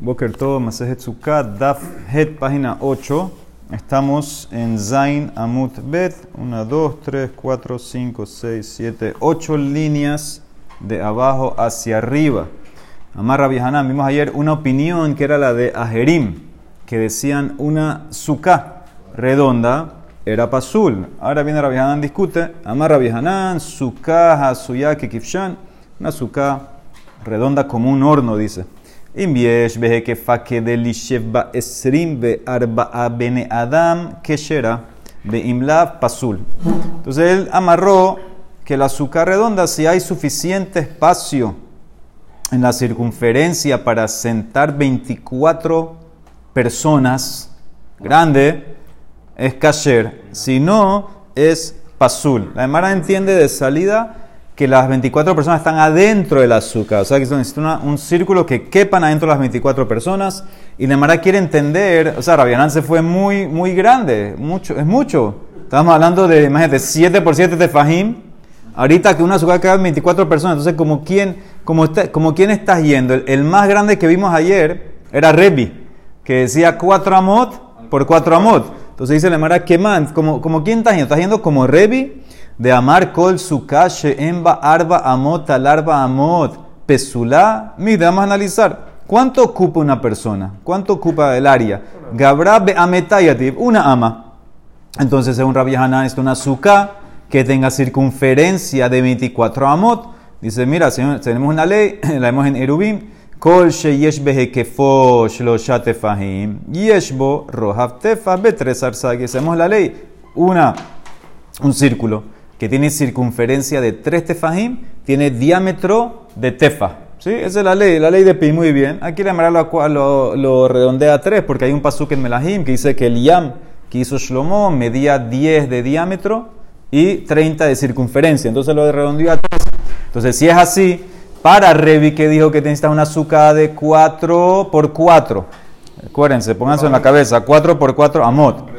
Boker Tov, Masejet Sukkot, Daf Het, página 8. Estamos en Zain Amut Bet. 1, 2, 3, 4, 5, 6, 7, 8 líneas de abajo hacia arriba. Amarra Hanan, vimos ayer una opinión que era la de Ajerim, que decían una suká redonda era pasul. Ahora viene Rabbi discute. Amarra Hanan, suká hasuya kifshan, una suká redonda como un horno, dice. Imbiesh veje que esrim be arba bene adam keshera be imlav pasul. Entonces él amarró que la azúcar redonda, si hay suficiente espacio en la circunferencia para sentar 24 personas, grande, es kasher. Si no, es pasul. La Emara entiende de salida que las 24 personas están adentro del azúcar. O sea, que necesita un círculo que quepan adentro de las 24 personas. Y Nemara quiere entender, o sea, Rabianán se fue muy, muy grande, mucho, es mucho. Estamos hablando de, imagínate, 7 por 7 de Fajim. Ahorita que un azúcar queda 24 personas. Entonces, como quién, como, como quién estás yendo. El, más grande que vimos ayer era Rebi, que decía 4 amot por 4 amot. Entonces dice Nemara, ¿qué más? Como, como quién estás yendo? ¿Estás yendo como Rebi? de amar kol sukache emba arba amot alarba amot pesula. Mira, vamos a analizar. ¿Cuánto ocupa una persona? ¿Cuánto ocupa el área? Gabra ametayativ, una ama. Entonces, según Rabbi Hanan, es una suka que tenga circunferencia de 24 amot. Dice, mira, tenemos una ley, la vemos en Erubim. Kol sheyesh behekefo shlosha tefahim, yeshbo rohav tefa betres arsagi. Hacemos la ley. Una, un círculo que tiene circunferencia de 3 tefajim, tiene diámetro de tefa. ¿Sí? Esa es la ley, la ley de Pi, muy bien. Aquí la lo, lo, lo redondea a 3 porque hay un pasuk en Melahim que dice que el yam que hizo Shlomo medía 10 de diámetro y 30 de circunferencia. Entonces lo redondeó a 3. Entonces, si es así, para Revi que dijo que necesita una azúcar de 4 por 4. Acuérdense, pónganse en la cabeza, 4 por 4 amot.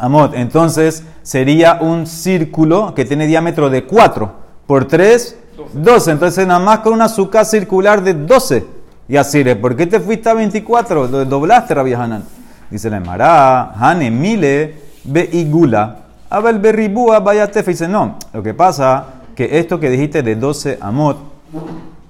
Amot. Entonces, sería un círculo que tiene diámetro de 4 por 3, 12. Entonces, nada más con una azúcar circular de 12. Y así, ¿por qué te fuiste a 24? Lo doblaste, Rabbi Hanan. Dice la Emara, Hane mile be igula. Abel berribúa tefe. Dice, no, lo que pasa que esto que dijiste de 12 amot,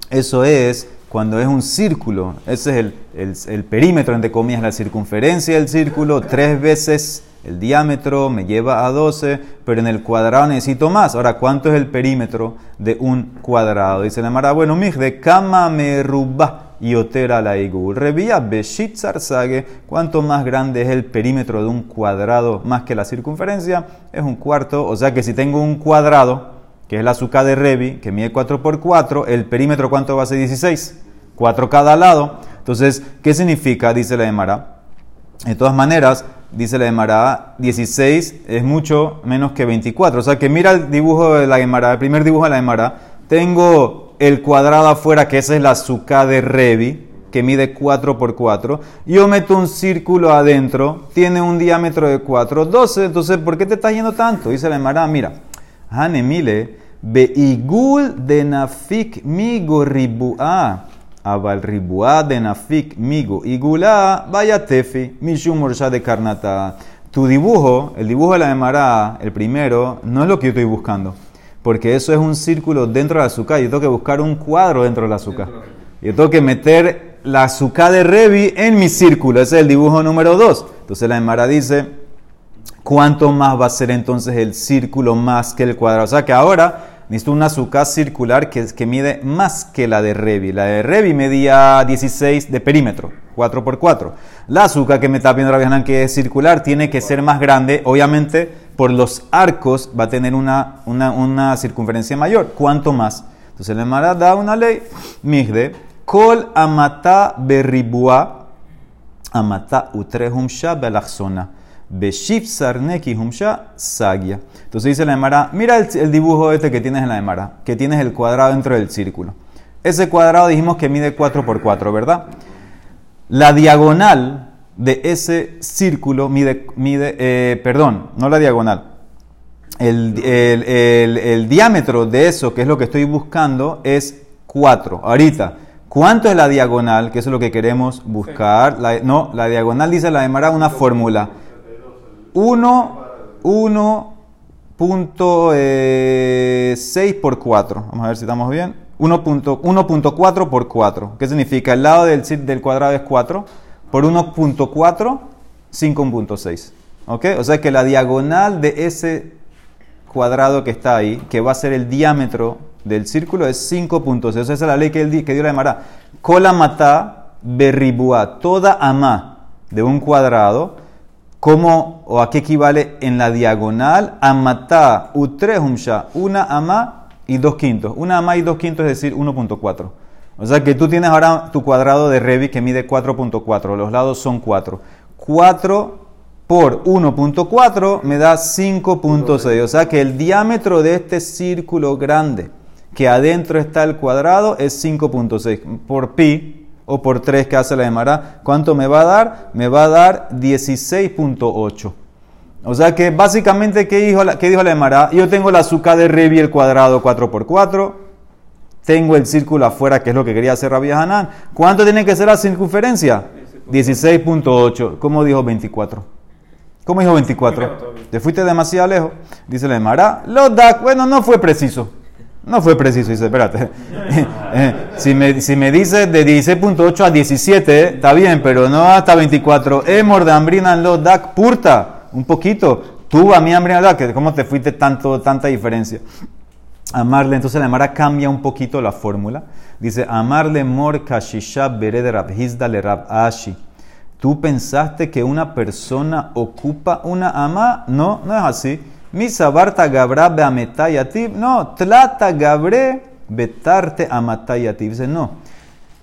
eso es cuando es un círculo. Ese es el, el, perímetro, entre comillas, la circunferencia del círculo, tres veces el diámetro me lleva a 12, pero en el cuadrado necesito más. Ahora, ¿cuánto es el perímetro de un cuadrado? Dice la Mara, bueno, mij de kama me y otera la igul. Revía beshit sage, cuánto más grande es el perímetro de un cuadrado más que la circunferencia, es un cuarto. O sea que si tengo un cuadrado, que es la azúcar de Revi, que mide 4 por 4, el perímetro cuánto va a ser 16, 4 cada lado. Entonces, ¿qué significa? Dice la Emara. De todas maneras, dice la Gemara, 16 es mucho menos que 24. O sea que mira el dibujo de la Gemara, el primer dibujo de la Gemara. Tengo el cuadrado afuera, que esa es la azúcar de Revi, que mide 4 por 4. Yo meto un círculo adentro, tiene un diámetro de 4, 12. Entonces, ¿por qué te está yendo tanto? Dice la Gemara, mira, Hanemile, Beigul de Nafik Migo Ribu'a. Abal ribuá de nafik migo igula vaya tefi mishum de karnata. Tu dibujo, el dibujo de la Emara, el primero, no es lo que yo estoy buscando. Porque eso es un círculo dentro del azúcar. Yo tengo que buscar un cuadro dentro del azúcar. Yo tengo que meter la azúcar de Revi en mi círculo. Ese es el dibujo número dos. Entonces la Emara dice, ¿cuánto más va a ser entonces el círculo más que el cuadrado? O sea que ahora necesito una azúcar circular que, que mide más que la de Revi. La de Revi medía 16 de perímetro, 4 por 4. La azúcar que me está viendo Rabbi que es circular, tiene que ser más grande. Obviamente, por los arcos va a tener una, una, circunferencia mayor. ¿Cuánto más? Entonces, el Mara da una ley. Migde, kol amata berribua, amata utrehum belachzona. Beshif Sarneki Humsha Sagia. Entonces dice la Emara, mira el, dibujo este que tienes en la Emara, que tienes el cuadrado dentro del círculo. Ese cuadrado dijimos que mide 4 por 4, ¿verdad? La diagonal de ese círculo mide, mide eh, perdón, no la diagonal. El, el, diámetro de eso, que es lo que estoy buscando, es 4. Ahorita, ¿Cuánto es la diagonal? Que eso es lo que queremos buscar. La- no, la diagonal dice la Emara una fórmula. 1, 1.6 por 4. Vamos a ver si estamos bien. 1.4 por 4. ¿Qué significa? El lado del, del cuadrado es 4. Por 1.4, 5.6. ¿Ok? O sea que la diagonal de ese cuadrado que está ahí, que va a ser el diámetro del círculo, es 5.6. Esa es la ley que, él dio la Emara. Kola mata berribua, toda ama de un cuadrado, ¿cómo o a qué equivale en la diagonal? Amata utrehumsha, una ama y dos quintos. Una ama y dos quintos es decir 1.4. O sea que tú tienes ahora tu cuadrado de Revit que mide 4.4, los lados son 4. 4 por 1.4 me da 5.6. O sea que el diámetro de este círculo grande que adentro está el cuadrado es 5.6. Por pi o por 3 que hace la Emara, ¿cuánto me va a dar? Me va a dar 16.8. O sea que básicamente, ¿qué dijo la, qué dijo la? Yo tengo la azúcar de Revi el cuadrado 4x4. Tengo el círculo afuera, que es lo que quería hacer Rabbi Hanan. ¿Cuánto tiene que ser la circunferencia? 16.8. ¿Cómo dijo 24? ¿Cómo dijo 24? Te fuiste demasiado lejos. Dice la Emara. Los da, bueno, no fue preciso. No fue preciso. Dice, espérate. Eh, si, me, si me dice de 16.8 a 17, eh, está bien, pero no hasta 24. Emor de hambrina en los DAC purta. Un poquito. Tú a mi hambrina DAC. ¿Cómo te fuiste tanto, tanta diferencia? Amarle, entonces la Emara cambia un poquito la fórmula. Dice, amarle mor kashisha bered rab le rab ashi. ¿Tú pensaste que una persona ocupa una ama? No, no es así. Mi sabarta gabra beametayativ. No, tlata gabre betarte amatayativ. Dice, no.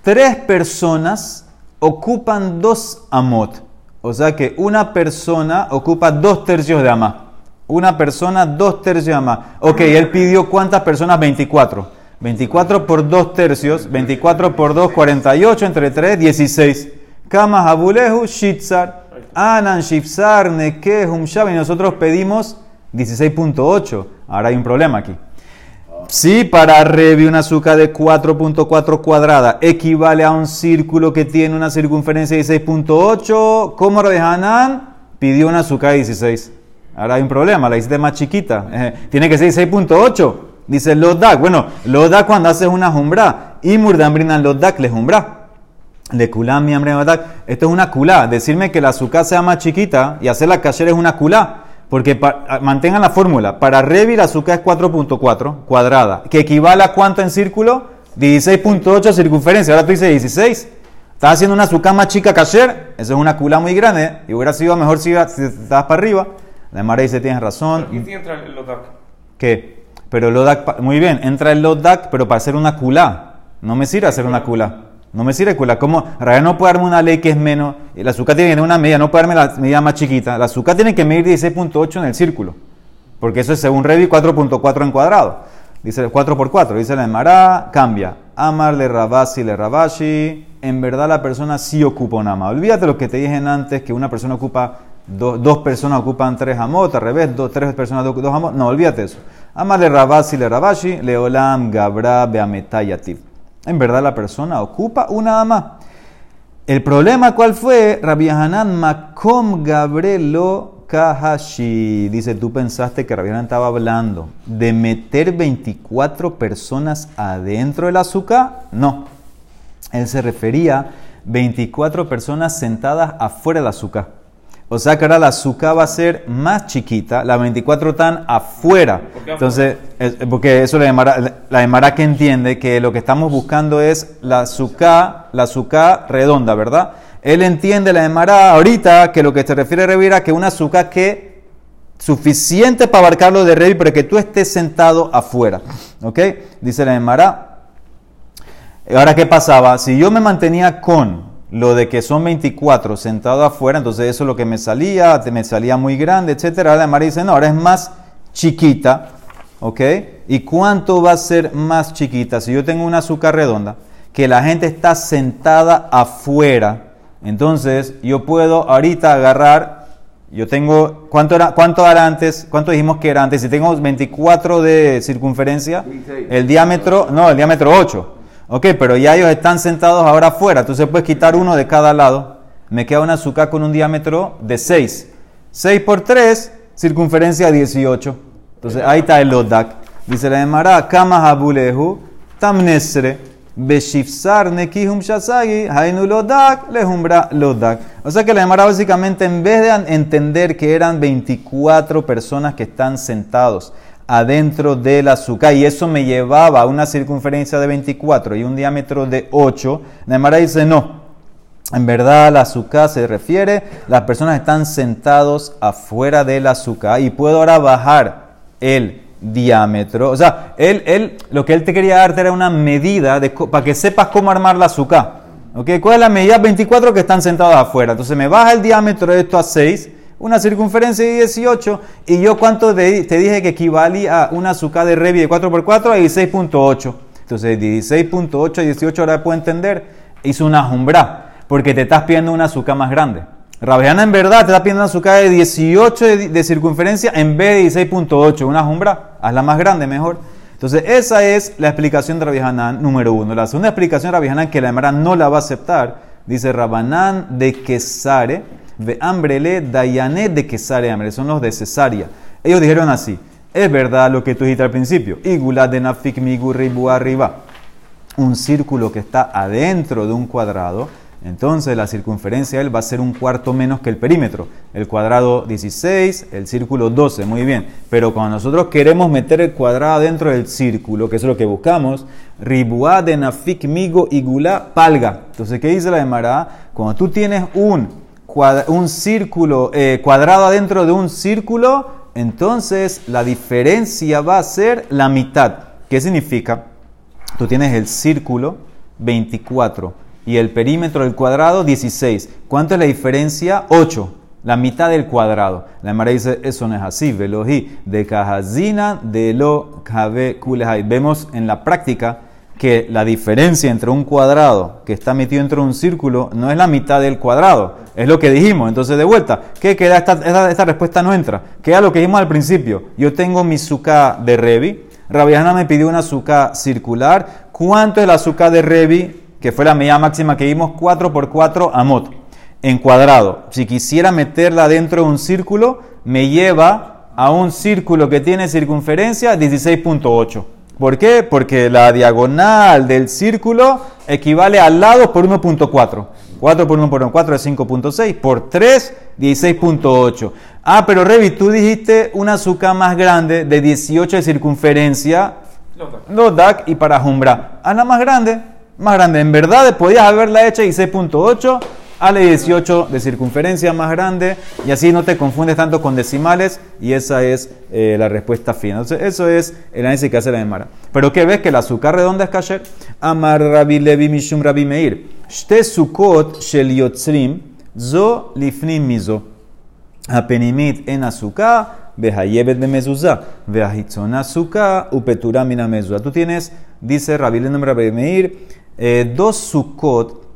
Tres personas ocupan dos amot. O sea que una persona ocupa dos tercios de ama. Una persona, dos tercios de ama. Ok, él pidió cuántas personas? 24. 24 por dos tercios, 24 por 2, 48, entre 3, 16. Kama Habulehu Shitzar, Anan Shifzar, Nekehum Shab, y nosotros pedimos 16.8. Ahora hay un problema aquí. Si para Revi una azúcar de 4.4 cuadrada equivale a un círculo que tiene una circunferencia de 16.8, ¿cómo Rabbi Hanan pidió una azúcar de 16? Ahora hay un problema, la hiciste más chiquita. Eh, tiene que ser 6.8. Dice Lodak. Bueno, Lodak cuando haces una jumbra. Y Murdambrinan Lodak le jumbra. Le mi hambre Esto es una culá. Decirme que la azúcar sea más chiquita y hacer la kasher es una culá. Porque pa- mantengan la fórmula. Para Revi la azúcar es 4.4 cuadrada. Que equivale a cuánto en círculo? 16.8 circunferencia. Ahora tú dices 16. Estás haciendo una azúcar más chica kasher. Eso es una culá muy grande. Y hubiera sido mejor si, si estabas para arriba. La Mara dice, tienes razón. Aquí sí entra el Lodak. ¿Qué? Pero el Lodak, pa- muy bien, entra el Lodak, pero para hacer una culá. No me sirve hacer una culá. No me sirve culá. ¿Cómo? Raya no puede darme una ley que es menos. El azúcar tiene que tener una medida, no puede darme la medida más chiquita. El azúcar tiene que medir 16.8 en el círculo. Porque eso es según Revi 4.4 en cuadrado. Dice 4 por 4. Dice la Emara, cambia. Amar le rabasi le rabashi. En verdad la persona sí ocupa un ama. Olvídate lo que te dije antes, que una persona ocupa, do- dos personas ocupan tres amot, al revés, dos, tres personas do- dos amot. No, olvídate eso. Amar le rabasi le rabashi. Leolam gabra beametayativ. En verdad la persona ocupa una ama. El problema, ¿cuál fue? Rabbi Hanan Makom Gabrelo Kahashi. Dice, tú pensaste que Rabbi Hanan estaba hablando de meter 24 personas adentro del azúcar. No. Él se refería a 24 personas sentadas afuera del azúcar. O sea que ahora la azúcar va a ser más chiquita, las 24 están afuera. ¿Por qué Entonces, es- porque eso la Emara, la Emara que entiende que lo que estamos buscando es la azúcar, la azúcar redonda, ¿verdad? Él entiende la Emara ahorita que lo que se refiere a Revira que una azúcar que suficiente para abarcarlo de Revi, pero que tú estés sentado afuera. ¿Ok? Dice la Emara. Ahora, ¿qué pasaba? Si yo me mantenía con lo de que son 24 sentado afuera, entonces eso es lo que me salía, me salía muy grande, etcétera. La Emara dice, no, ahora es más chiquita, ¿ok? ¿Y cuánto va a ser más chiquita? Si yo tengo una azúcar redonda, que la gente está sentada afuera, entonces yo puedo ahorita agarrar, yo tengo, ¿cuánto era, cuánto era antes? ¿Cuánto dijimos que era antes? Si tengo 24 de circunferencia, 16. el diámetro, no, el diámetro 8. Ok, pero ya ellos están sentados ahora afuera, entonces puedes quitar uno de cada lado. Me queda una azúcar con un diámetro de 6. 6 por 3, circunferencia 18. Entonces ahí está el lodak. Dice la Emara, kama habulehu, tamnesre, beshifsar nekihum shasagi, hainu lodak, lehumbra lodak. O sea que la Emara básicamente en vez de entender que eran 24 personas que están sentados, adentro del azúcar y eso me llevaba a una circunferencia de 24 y un diámetro de 8, Neymar dice no. En verdad, el azúcar se refiere, las personas están sentados afuera del azúcar y puedo ahora bajar el diámetro. O sea, él, él, lo que él te quería darte era una medida para que sepas cómo armar la azúcar. ¿Okay? ¿Cuál es la medida? 24 que están sentados afuera. Entonces me baja el diámetro de esto a 6 una circunferencia de 18, y yo cuánto te, dije que equivalía a una azúcar de Revi de 4x4 a 16.8. Entonces 16.8 a 18 ahora puedo entender, hizo una jumbra, porque te estás pidiendo una azúcar más grande. Rabiana en verdad te está pidiendo una azúcar de 18 de, circunferencia en vez de 16.8, una jumbra, hazla más grande mejor. Entonces esa es la explicación de Rabiana número uno. La segunda explicación de Rabiana que la Emara no la va a aceptar, dice Rabanán de Quesare, de hambrele dayane de quesare hambre, son los de cesárea. Ellos dijeron así, es verdad lo que tú dijiste al principio, igula de nafik ribu arriba, un círculo que está adentro de un cuadrado, entonces la circunferencia de él va a ser un cuarto menos que el perímetro. El cuadrado 16, el círculo 12, muy bien. Pero cuando nosotros queremos meter el cuadrado dentro del círculo, que es lo que buscamos, ribuá de nafik migo igula palga. Entonces, ¿qué dice la de Cuando tú tienes un un círculo eh, cuadrado adentro de un círculo, entonces la diferencia va a ser la mitad. ¿Qué significa? Tú tienes el círculo 24 y el perímetro del cuadrado 16. ¿Cuánto es la diferencia? 8. La mitad del cuadrado. La Mara dice, eso no es así. De cajazina de lo Vemos en la práctica que la diferencia entre un cuadrado que está metido dentro de un círculo no es la mitad del cuadrado, es lo que dijimos. Entonces, de vuelta, ¿qué queda? Esta, esta, respuesta no entra. Queda lo que dijimos al principio. Yo tengo mi suka de Revi, Rabiana me pidió una azúcar circular. ¿Cuánto es la azúcar de Revi? Que fue la medida máxima que vimos, 4 por 4 amot, en cuadrado. Si quisiera meterla dentro de un círculo, me lleva a un círculo que tiene circunferencia 16.8. ¿Por qué? Porque la diagonal del círculo equivale al lado por 1.4. 4 por 1 por 4 es 5.6. Por 3, 16.8. Ah, pero Revi, tú dijiste una azúcar más grande de 18 de circunferencia. No, DAC y para Jumbra. Ah, la más grande. Más grande. En verdad, podías haberla hecha 16.8 Ale 18 de circunferencia más grande y así no te confundes tanto con decimales y esa es eh, la respuesta final. Entonces, eso es el análisis que hace la Emara. Pero ¿qué ves? Que la azúcar redonda es kasher. Amar Rabbi Levi Mishum Rabbi Meir. Shte sukot shel yotzrim zo lifnim mizo. Apenimit en azúcar behayebet bemezuza, beahitzon azúcar upetura mina mezuza. Tú tienes, dice Rabbi Levi Meir, eh, dos sukot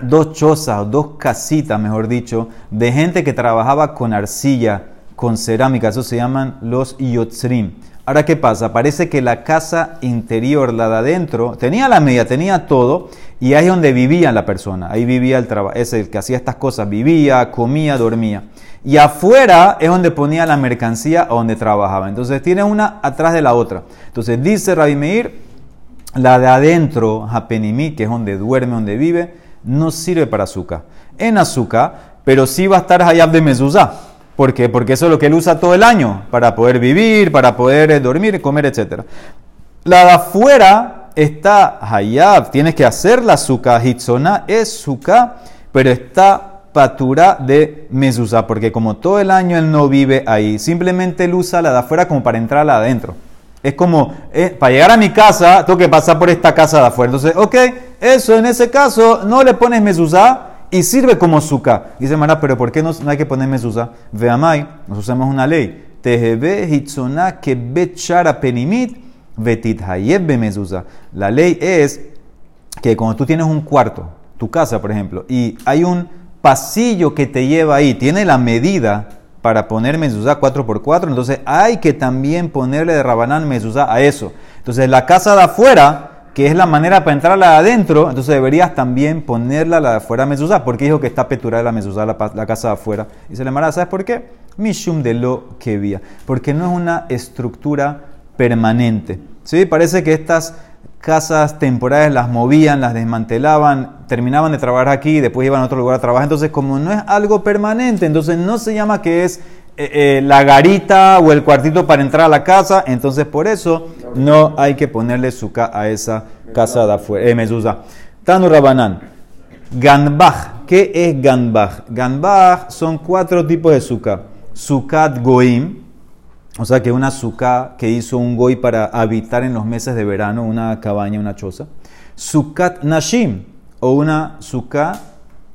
dos chozas, dos casitas, mejor dicho, de gente que trabajaba con arcilla, con cerámica, eso se llaman los yotzrim. Ahora, ¿qué pasa? Parece que la casa interior, la de adentro, tenía la media, tenía todo, y ahí es donde vivía la persona. Ahí vivía el trabajo, es el que hacía estas cosas, vivía, comía, dormía. Y afuera es donde ponía la mercancía o donde trabajaba. Entonces tiene una atrás de la otra. Entonces dice Rabbi Meir, la de adentro, Hapenimi, que es donde duerme, donde vive, no sirve para azúcar. En azúcar, pero sí va a estar Hayab de Mezuzá. ¿Por qué? Porque eso es lo que él usa todo el año, para poder vivir, para poder eh, dormir, comer, etc. La de afuera está Hayab, tienes que hacer la azúcar, Hitzona es azúcar, pero está patura de mezuzá, porque como todo el año él no vive ahí, simplemente él usa la de afuera como para entrar la adentro. Es como, eh, para llegar a mi casa, tengo que pasar por esta casa de afuera. Entonces, ok, eso en ese caso no le pones mezuzá y sirve como suka. Dice Mara, pero ¿por qué no, hay que poner mezuzá? Veamai, nos usamos una ley. Tejebe hitzona que bechara penimit vetit hayeb mezuzá. La ley es que cuando tú tienes un cuarto, tu casa, por ejemplo, y hay un pasillo que te lleva ahí, tiene la medida para poner mezuzá 4x4, entonces hay que también ponerle de rabanán mezuzá a eso. Entonces la casa de afuera que es la manera para entrarla adentro, entonces deberías también ponerla la de afuera mezuzá, porque dijo que está peturada la mezuzá, la, casa de afuera. Y se le mara, ¿sabes por qué? Mishum de lo que vía, porque no es una estructura permanente. ¿Sí? Parece que estas casas temporales las movían, las desmantelaban, terminaban de trabajar aquí y después iban a otro lugar a trabajar. Entonces, como no es algo permanente, entonces no se llama que es eh, eh, la garita o el cuartito para entrar a la casa, entonces por eso no hay que ponerle suka a esa casa de afuera, eh. Tanu Rabanán, Ganbach, ¿qué es Ganbach? Ganbach son cuatro tipos de suka. Sukat Goim, o sea que una suka que hizo un goy para habitar en los meses de verano, una cabaña, una choza. Sukat Nashim, o una suka,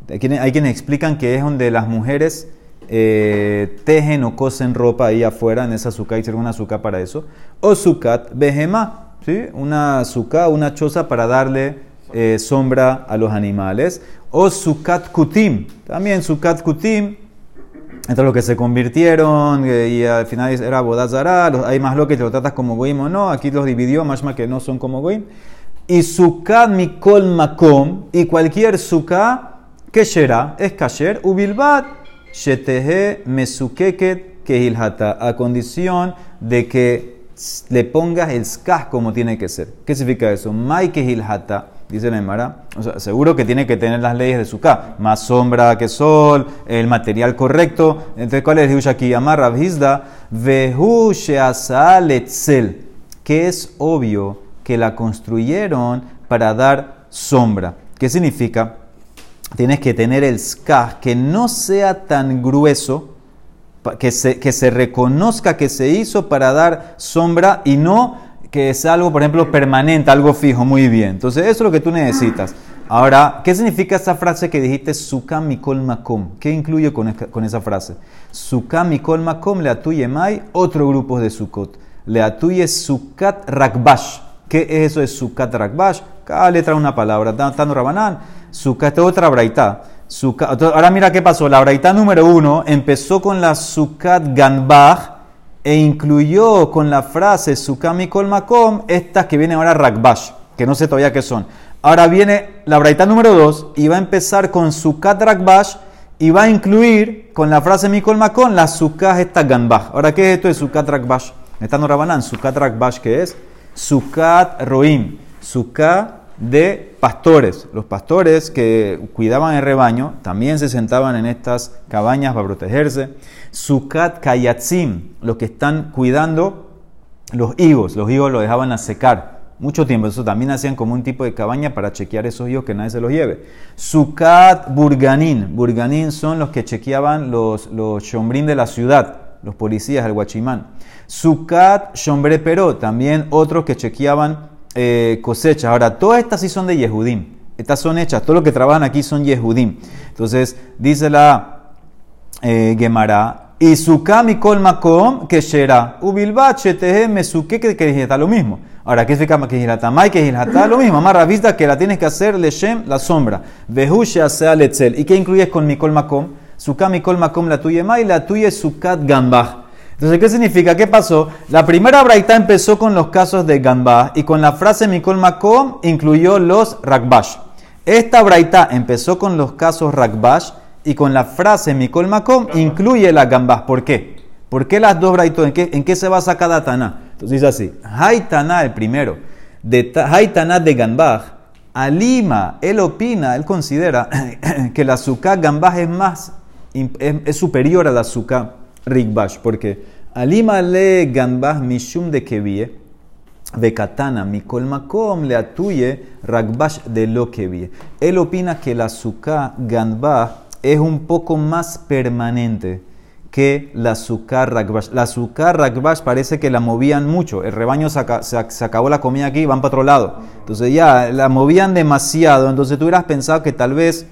hay quienes explican que es donde las mujeres eh, tejen o cosen ropa ahí afuera, en esa suka, hicieron una suka para eso. O sukat behema, ¿sí? una suka, una choza para darle eh, sombra a los animales. O sukat kutim, también sukat kutim, entre los que se convirtieron eh, y al final era Bodazara, hay más lo que lo tratas como goim o no, aquí los dividió, más que no son como goim. Y sukat mikol makom, y cualquier suka que será, es kasher, ubilbat, shetehe mesukeket kehilhata, a condición de que le pongas el skah como tiene que ser. ¿Qué significa eso? Mai kehilhata dice la Emara. Seguro que tiene que tener las leyes de Sukkah. Más sombra que sol, el material correcto. Entonces, ¿cuál es el aquí? Amar Rabhizda, Vehu. Que es obvio que la construyeron para dar sombra. ¿Qué significa? Tienes que tener el ska que no sea tan grueso, que se reconozca que se hizo para dar sombra y no que es algo, por ejemplo, permanente, algo fijo, muy bien. Entonces, eso es lo que tú necesitas. Ahora, ¿qué significa esa frase que dijiste, Suka mikol makom? ¿Qué incluye con, esa frase? Suka mikol makom le atuye mai, otro grupo de Sukot. Le atuye Sukat rakbash. ¿Qué es eso de Sukat rakbash? Cada letra una palabra. Tano Rabanán. Sukat, otra braita. Ahora mira qué pasó. La braita número uno empezó con la Sukat ganbach e incluyó con la frase Sukami Kol Makom estas que vienen ahora Rakbash, que no sé todavía qué son. Ahora viene la braita número 2 y va a empezar con Sukat Rakbash y va a incluir con la frase Mikol Makom la Sukat esta Ganbach. Ahora, ¿qué es esto de Sukat Rakbash? Está no Rabanán, Sukat Rakbash, ¿qué es? Sukat Roim, Sukat de pastores. Los pastores que cuidaban el rebaño también se sentaban en estas cabañas para protegerse. Sukat Kayatzim, los que están cuidando los higos. Los higos los dejaban a secar mucho tiempo. Eso también hacían como un tipo de cabaña para chequear esos higos que nadie se los lleve. Sukat Burganin. Burganin son los que chequeaban los, los shombrín de la ciudad, los policías, el guachimán. Sukat Shombre Pero, también otros que chequeaban eh. Ahora, todas estas sí son de Yehudim. Estas son hechas, todos los que trabajan aquí son Yehudim. Entonces, dice la eh, Gemara, y sukami kol makom que será. Ubilbache tehe mesuke que está lo mismo. Ahora, ¿qué significa que mai que está lo mismo? Amarra vista que la tienes que hacer leshem la sombra. Vehusha sea letzel. ¿Y qué incluyes con mi kol makom? Sukami kol makom la tuya mai, la tuya sukat gambach. Entonces, ¿qué significa? ¿Qué pasó? La primera braita empezó con los casos de Gambá y con la frase Mikol Makom incluyó los Rakbash. Esta braita empezó con los casos Rakbash y con la frase Mikol Makom incluye la Gambá. ¿Por qué? ¿Por qué las dos braitos? ¿En qué, ¿En qué se basa cada Taná? Entonces dice así: Haitana, el primero, de Haitana de Gambaj, Alima, él opina, él considera que la azúcar Gambaj es más, es, superior a la azúcar Rigbash, porque Alima le Gambah Mishum de Kevie, Bekatana Mikol Makom le atuye Ragbash de lo Kevie. Él opina que la azúcar Gambah es un poco más permanente que la azúcar Ragbash. La azúcar Ragbash parece que la movían mucho. El rebaño se, acabó la comida aquí van para otro lado. Entonces ya la movían demasiado. Entonces tú hubieras pensado que tal vez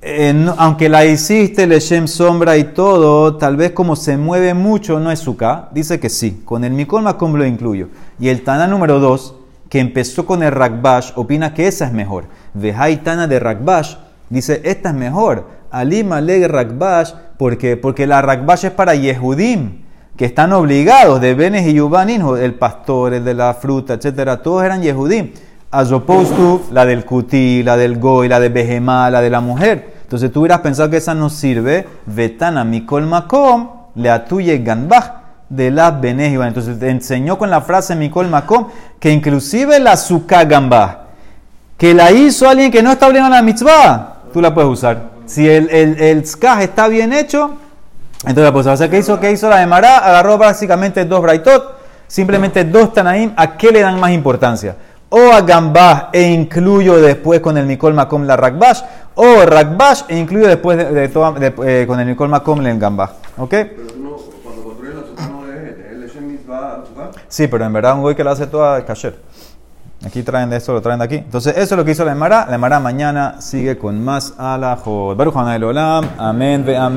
eh, aunque la hiciste, le Shem sombra y todo, tal vez como se mueve mucho, no es suka. Dice que sí, con el Mikol Makom lo incluyo. Y el Tana número 2, que empezó con el Rakbash, opina que esa es mejor. Vejai Tana de Rakbash, dice, esta es mejor. Alima le Rakbash, porque, porque la Rakbash es para Yehudim, que están obligados, de Benes y Yubanin, el pastor, el de la fruta, etcétera, todos eran Yehudim. As opposed to la del cuti, la del goy, la de behemá, la de la mujer. Entonces tú hubieras pensado que esa no sirve. Vetana mikol makom le atuye ganbach de la benejiva. Entonces te enseñó con la frase mikol makom que inclusive la suka gambach, que la hizo alguien que no está obligado la mitzvah, tú la puedes usar. Si el, el, el skaj está bien hecho, entonces la puedes usar. O sea, ¿qué hizo? ¿Qué hizo la de Mará? Agarró básicamente dos braitot, simplemente dos tanaim. ¿A qué le dan más importancia? O a gambach e incluyo después con el mikol makom la rakbash, o rakbash e incluyo después de, de toda- de- eh, con el mikol makom el gambach. ¿Ok? Pero tú no, cuando construyes la no es el Leshem Mitzvah. Sí, pero en verdad un goy que lo hace toda es kasher. Aquí traen de esto, lo traen de aquí. Entonces, eso es lo que hizo la Emara. La Emara mañana sigue con más alajot. Baruch Olam. Amén ve amén.